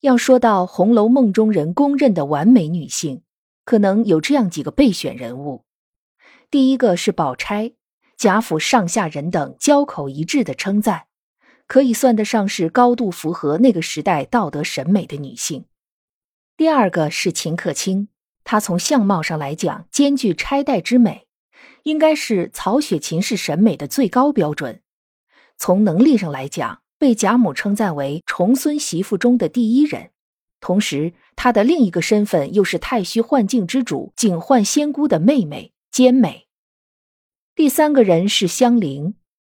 要说到《红楼梦》中人公认的完美女性，可能有这样几个备选人物。第一个是宝钗，贾府上下人等交口一致的称赞，可以算得上是高度符合那个时代道德审美的女性。第二个是秦可卿，她从相貌上来讲兼具钗黛之美，应该是曹雪芹式审美的最高标准。从能力上来讲，被贾母称赞为重孙媳妇中的第一人，同时她的另一个身份又是太虚幻境之主警幻仙姑的妹妹兼美。第三个人是香菱，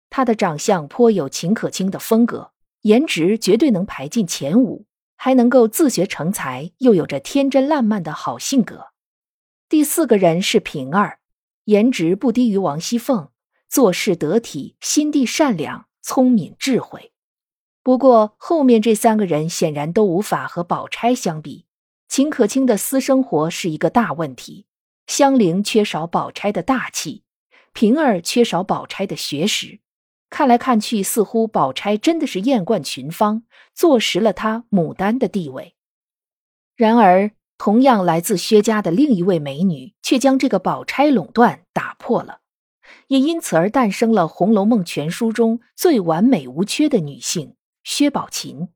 她的长相颇有秦可卿的风格，颜值绝对能排进前五，还能够自学成才，又有着天真烂漫的好性格。第四个人是平儿，颜值不低于王熙凤，做事得体，心地善良，聪明智慧。不过，后面这三个人显然都无法和宝钗相比。秦可卿的私生活是一个大问题，香菱缺少宝钗的大气，平儿缺少宝钗的学识。看来看去，似乎宝钗真的是艳冠群芳，坐实了她牡丹的地位。然而，同样来自薛家的另一位美女，却将这个宝钗垄断打破了，也因此而诞生了《红楼梦》全书中最完美无缺的女性。薛宝琴，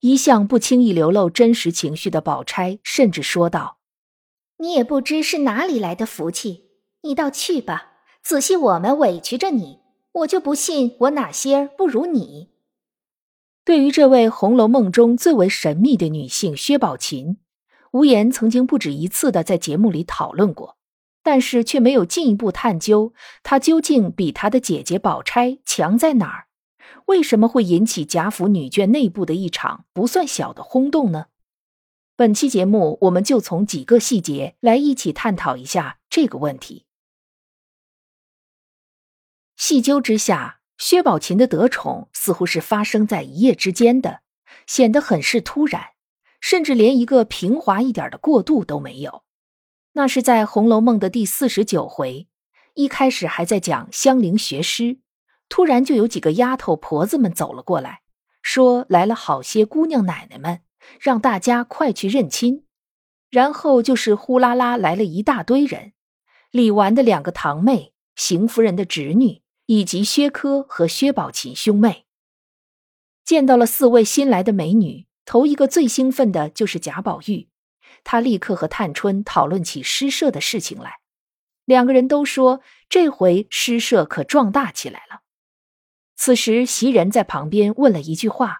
一向不轻易流露真实情绪的宝钗，甚至说道：“你也不知是哪里来的福气，你倒去吧。仔细我们委屈着你，我就不信我哪些不如你。”对于这位《红楼梦》中最为神秘的女性薛宝琴，无言曾经不止一次的在节目里讨论过，但是却没有进一步探究她究竟比她的姐姐宝钗强在哪儿。为什么会引起贾府女眷内部的一场不算小的轰动呢？本期节目，我们就从几个细节来一起探讨一下这个问题。细究之下，薛宝琴的得宠似乎是发生在一夜之间的，显得很是突然，甚至连一个平滑一点的过渡都没有。那是在《红楼梦》的第四十九回，一开始还在讲香菱学诗。突然就有几个丫头婆子们走了过来，说来了好些姑娘奶奶们，让大家快去认亲。然后就是呼啦啦来了一大堆人，李纨的两个堂妹、邢夫人的侄女，以及薛科和薛宝琴兄妹。见到了四位新来的美女，头一个最兴奋的就是贾宝玉，他立刻和探春讨论起诗社的事情来。两个人都说这回诗社可壮大起来了。此时，袭人在旁边问了一句话：“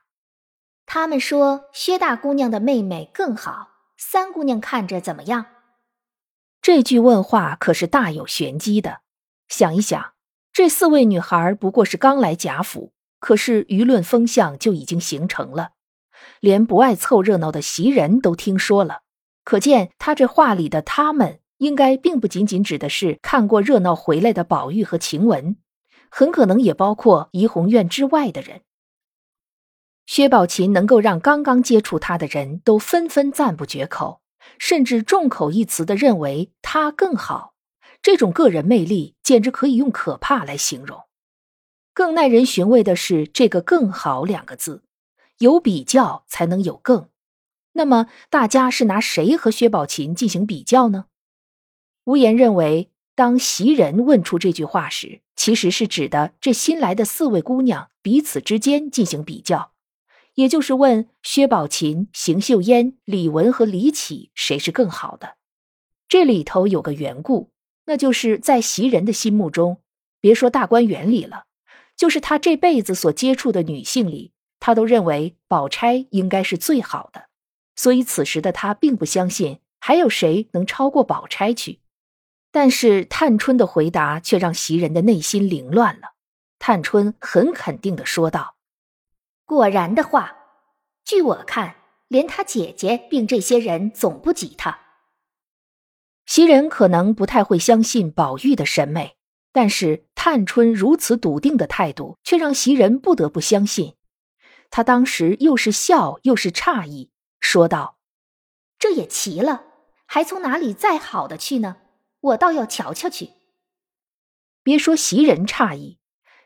他们说薛大姑娘的妹妹更好，三姑娘看着怎么样？”这句问话可是大有玄机的。想一想，这四位女孩不过是刚来贾府，可是舆论风向就已经形成了，连不爱凑热闹的袭人都听说了。可见他这话里的“他们”，应该并不仅仅指的是看过热闹回来的宝玉和晴雯。很可能也包括怡红院之外的人。薛宝琴能够让刚刚接触他的人都纷纷赞不绝口，甚至众口一词的认为他更好，这种个人魅力简直可以用可怕来形容。更耐人寻味的是这个“更好”两个字，有比较才能有更。那么大家是拿谁和薛宝琴进行比较呢？无言认为。当袭人问出这句话时，其实是指的这新来的四位姑娘彼此之间进行比较，也就是问薛宝琴、邢岫烟、李文和李绮谁是更好的。这里头有个缘故，那就是在袭人的心目中，别说大观园里了，就是她这辈子所接触的女性里，她都认为宝钗应该是最好的，所以此时的她并不相信还有谁能超过宝钗去。但是探春的回答却让袭人的内心凌乱了。探春很肯定的说道：“果然的话。”据我看，连他姐姐并这些人总不及他。袭人可能不太会相信宝玉的审美，但是探春如此笃定的态度，却让袭人不得不相信。他当时又是笑又是诧异，说道：“这也奇了，还从哪里再好的去呢？我倒要瞧瞧去。”别说袭人诧异，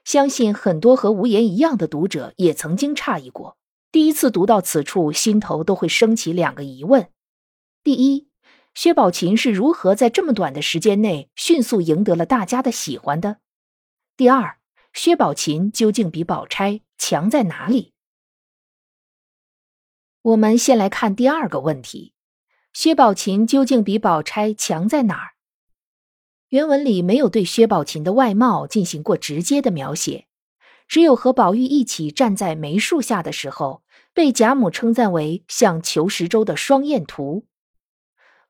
相信很多和无言一样的读者也曾经诧异过。第一次读到此处，心头都会升起两个疑问：第一，薛宝琴是如何在这么短的时间内迅速赢得了大家的喜欢的？第二，薛宝琴究竟比宝钗强在哪里？我们先来看第二个问题：薛宝琴究竟比宝钗强在哪儿？原文里没有对薛宝琴的外貌进行过直接的描写，只有和宝玉一起站在梅树下的时候。被贾母称赞为像裘十洲的双燕图，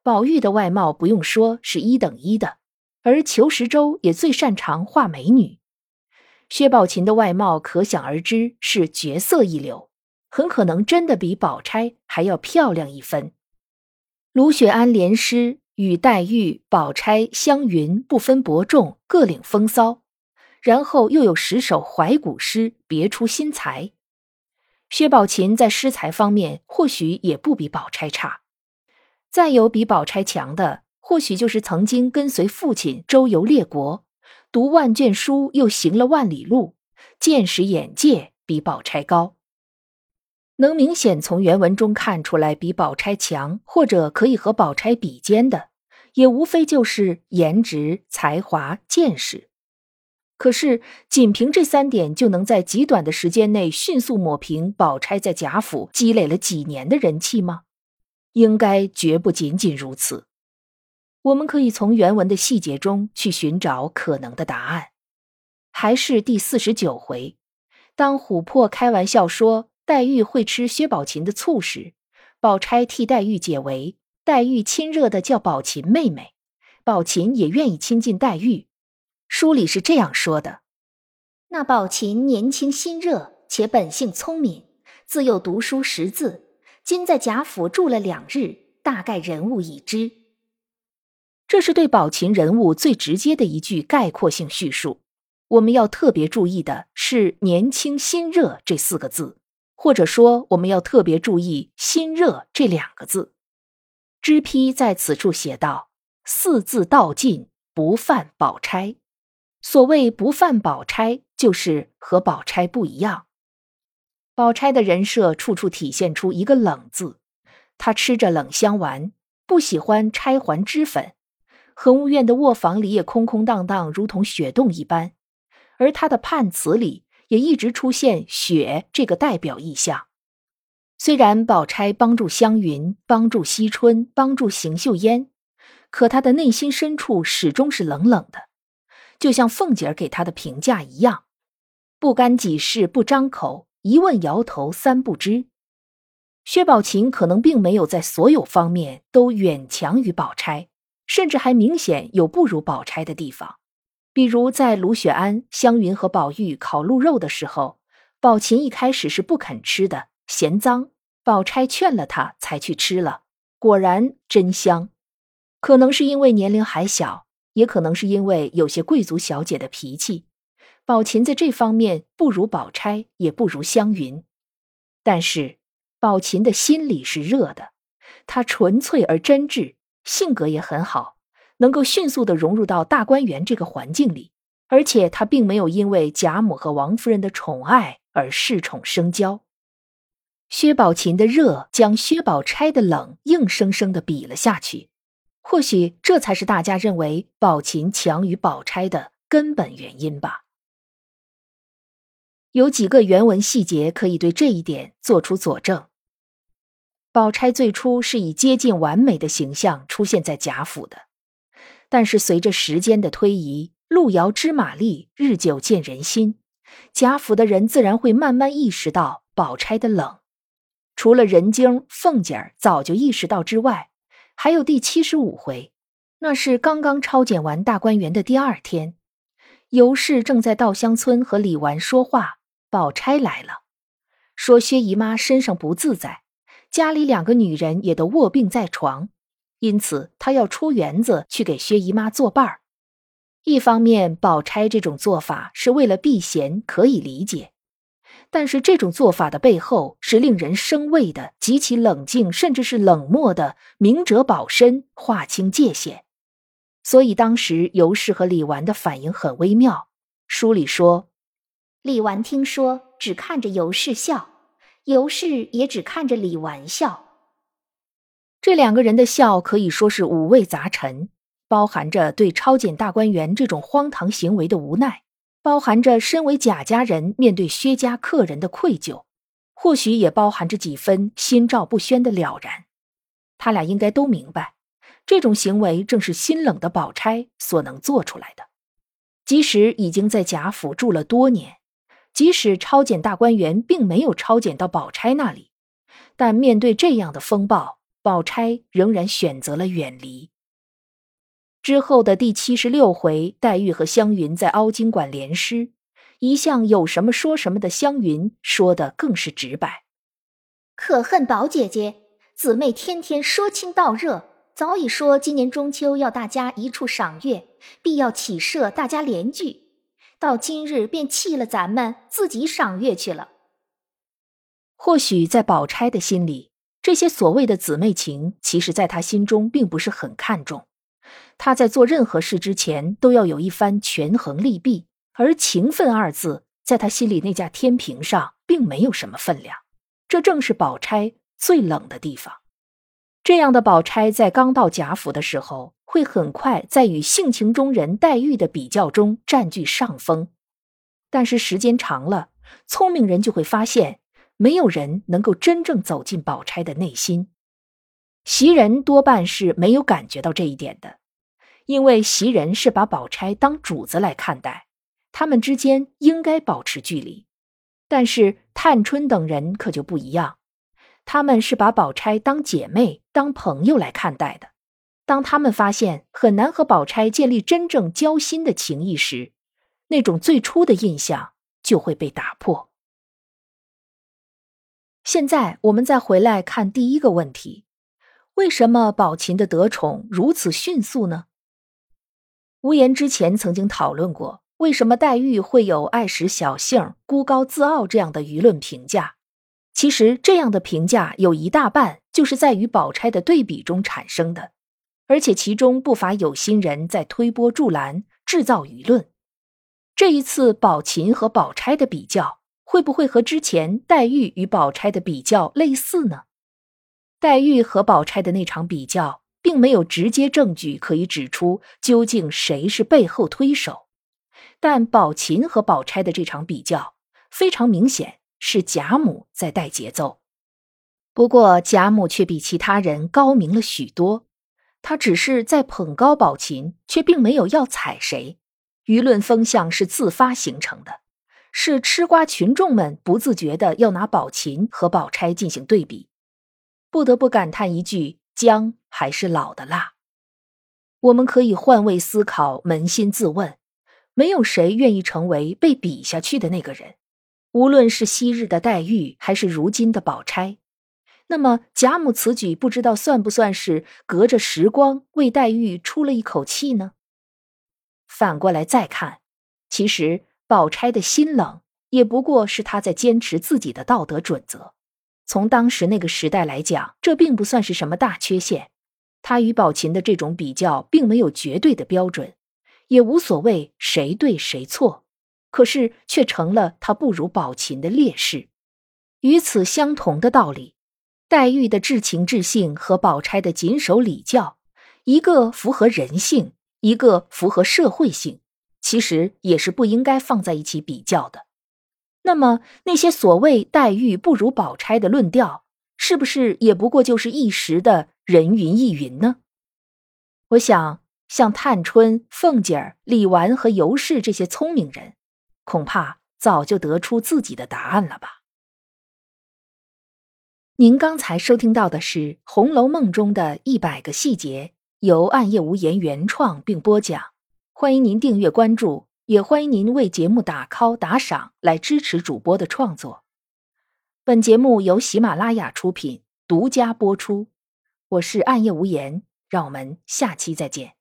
宝玉的外貌不用说是一等一的，而裘十洲也最擅长画美女。薛宝琴的外貌可想而知是绝色一流，很可能真的比宝钗还要漂亮一分。卢雪安连诗与黛玉、宝钗、湘云不分伯仲，各领风骚，然后又有十首怀古诗，别出心裁。薛宝琴在诗才方面或许也不比宝钗差，再有比宝钗强的，或许就是曾经跟随父亲周游列国，读万卷书又行了万里路，见识眼界比宝钗高。能明显从原文中看出来比宝钗强，或者可以和宝钗比肩的，也无非就是颜值、才华、见识。可是，仅凭这三点就能在极短的时间内迅速抹平宝钗在贾府积累了几年的人气吗？应该绝不仅仅如此。我们可以从原文的细节中去寻找可能的答案。还是第四十九回，当琥珀开玩笑说黛玉会吃薛宝琴的醋时，宝钗替黛玉解围，黛玉亲热的叫宝琴妹妹，宝琴也愿意亲近黛玉。书里是这样说的：那宝琴年轻心热，且本性聪明，自幼读书识字，今在贾府住了两日，大概人物已知。这是对宝琴人物最直接的一句概括性叙述。我们要特别注意的是“年轻心热”这四个字，或者说我们要特别注意“心热”这两个字。知批在此处写道：“四字道尽，不犯宝钗。”所谓不犯宝钗，就是和宝钗不一样。宝钗的人设处处体现出一个“冷”字，她吃着冷香丸，不喜欢钗环脂粉，恒芜院的卧房里也空空荡荡，如同雪洞一般。而她的判词里也一直出现雪这个代表意象。虽然宝钗帮助湘云，帮助惜春，帮助邢岫烟，可她的内心深处始终是冷冷的。就像凤姐儿给他的评价一样，不干己事不张口，一问摇头三不知。薛宝琴可能并没有在所有方面都远强于宝钗，甚至还明显有不如宝钗的地方。比如在卢雪庵、湘云和宝玉烤鹿肉的时候，宝琴一开始是不肯吃的，嫌脏。宝钗劝了她，才去吃了，果然真香。可能是因为年龄还小。也可能是因为有些贵族小姐的脾气，宝琴在这方面不如宝钗，也不如湘云。但是宝琴的心里是热的，她纯粹而真挚，性格也很好，能够迅速的融入到大观园这个环境里。而且她并没有因为贾母和王夫人的宠爱而恃宠生骄。薛宝琴的热将薛宝钗的冷硬生生的比了下去。或许这才是大家认为宝琴强于宝钗的根本原因吧。有几个原文细节可以对这一点做出佐证。宝钗最初是以接近完美的形象出现在贾府的，但是随着时间的推移，路遥知马力，日久见人心，贾府的人自然会慢慢意识到宝钗的冷。除了人精凤姐儿早就意识到之外。还有第七十五回，那是刚刚抄检完大观园的第二天，尤氏正在稻香村和李纨说话，宝钗来了。说薛姨妈身上不自在，家里两个女人也都卧病在床，因此她要出园子去给薛姨妈作伴儿。一方面，宝钗这种做法是为了避嫌，可以理解；但是这种做法的背后是令人生畏的、极其冷静，甚至是冷漠的明哲保身、划清界限。所以当时尤氏和李纨的反应很微妙。书里说，李纨听说，只看着尤氏笑，尤氏也只看着李纨笑。这两个人的笑可以说是五味杂陈。包含着对抄检大观园这种荒唐行为的无奈，包含着身为贾家人面对薛家客人的愧疚，或许也包含着几分心照不宣的了然。他俩应该都明白，这种行为正是心冷的宝钗所能做出来的。即使已经在贾府住了多年，即使抄检大观园并没有抄检到宝钗那里，但面对这样的风暴，宝钗仍然选择了远离。之后的第七十六回，黛玉和湘云在凹晶馆联诗，一向有什么说什么的湘云说的更是直白：“可恨宝姐姐，姊妹天天说亲道热，早已说今年中秋要大家一处赏月，必要起社大家联聚，到今日便弃了咱们，自己赏月去了。”或许在宝钗的心里，这些所谓的姊妹情，其实在他心中并不是很看重。他在做任何事之前，都要有一番权衡利弊，而“情分”二字在他心里那架天平上并没有什么分量。这正是宝钗最冷的地方。这样的宝钗在刚到贾府的时候，会很快在与性情中人黛玉的比较中占据上风。但是时间长了，聪明人就会发现，没有人能够真正走进宝钗的内心。袭人多半是没有感觉到这一点的，因为袭人是把宝钗当主子来看待，他们之间应该保持距离。但是探春等人可就不一样，他们是把宝钗当姐妹、当朋友来看待的。当他们发现很难和宝钗建立真正交心的情谊时，那种最初的印象就会被打破。现在我们再回来看第一个问题。为什么宝琴的得宠如此迅速呢？无言之前曾经讨论过，为什么黛玉会有爱使小性、孤高自傲这样的舆论评价。其实，这样的评价有一大半就是在与宝钗的对比中产生的，而且其中不乏有心人在推波助澜，制造舆论。这一次宝琴和宝钗的比较，会不会和之前黛玉与宝钗的比较类似呢？黛玉和宝钗的那场比较，并没有直接证据可以指出究竟谁是背后推手，但宝琴和宝钗的这场比较，非常明显是贾母在带节奏。不过贾母却比其他人高明了许多，她只是在捧高宝琴，却并没有要踩谁。舆论风向是自发形成的，是吃瓜群众们不自觉的要拿宝琴和宝钗进行对比。不得不感叹一句：“姜还是老的辣。”我们可以换位思考，扪心自问：没有谁愿意成为被比下去的那个人，无论是昔日的黛玉，还是如今的宝钗。那么贾母此举，不知道算不算是隔着时光为黛玉出了一口气呢？反过来再看，其实宝钗的心冷，也不过是她在坚持自己的道德准则。从当时那个时代来讲，这并不算是什么大缺陷。她与宝琴的这种比较，并没有绝对的标准，也无所谓谁对谁错。可是却成了他不如宝琴的劣势。与此相同的道理，黛玉的至情至性和宝钗的谨守礼教，一个符合人性，一个符合社会性，其实也是不应该放在一起比较的。那么，那些所谓黛玉不如宝钗的论调，是不是也不过就是一时的人云亦云呢？我想，像探春、凤姐儿、李纨和尤氏这些聪明人，恐怕早就得出自己的答案了吧。您刚才收听到的是《红楼梦》中的一百个细节，由暗夜无言原创并播讲，欢迎您订阅关注。也欢迎您为节目打 call 打赏，来支持主播的创作。本节目由喜马拉雅出品，独家播出。我是暗夜无言，让我们下期再见。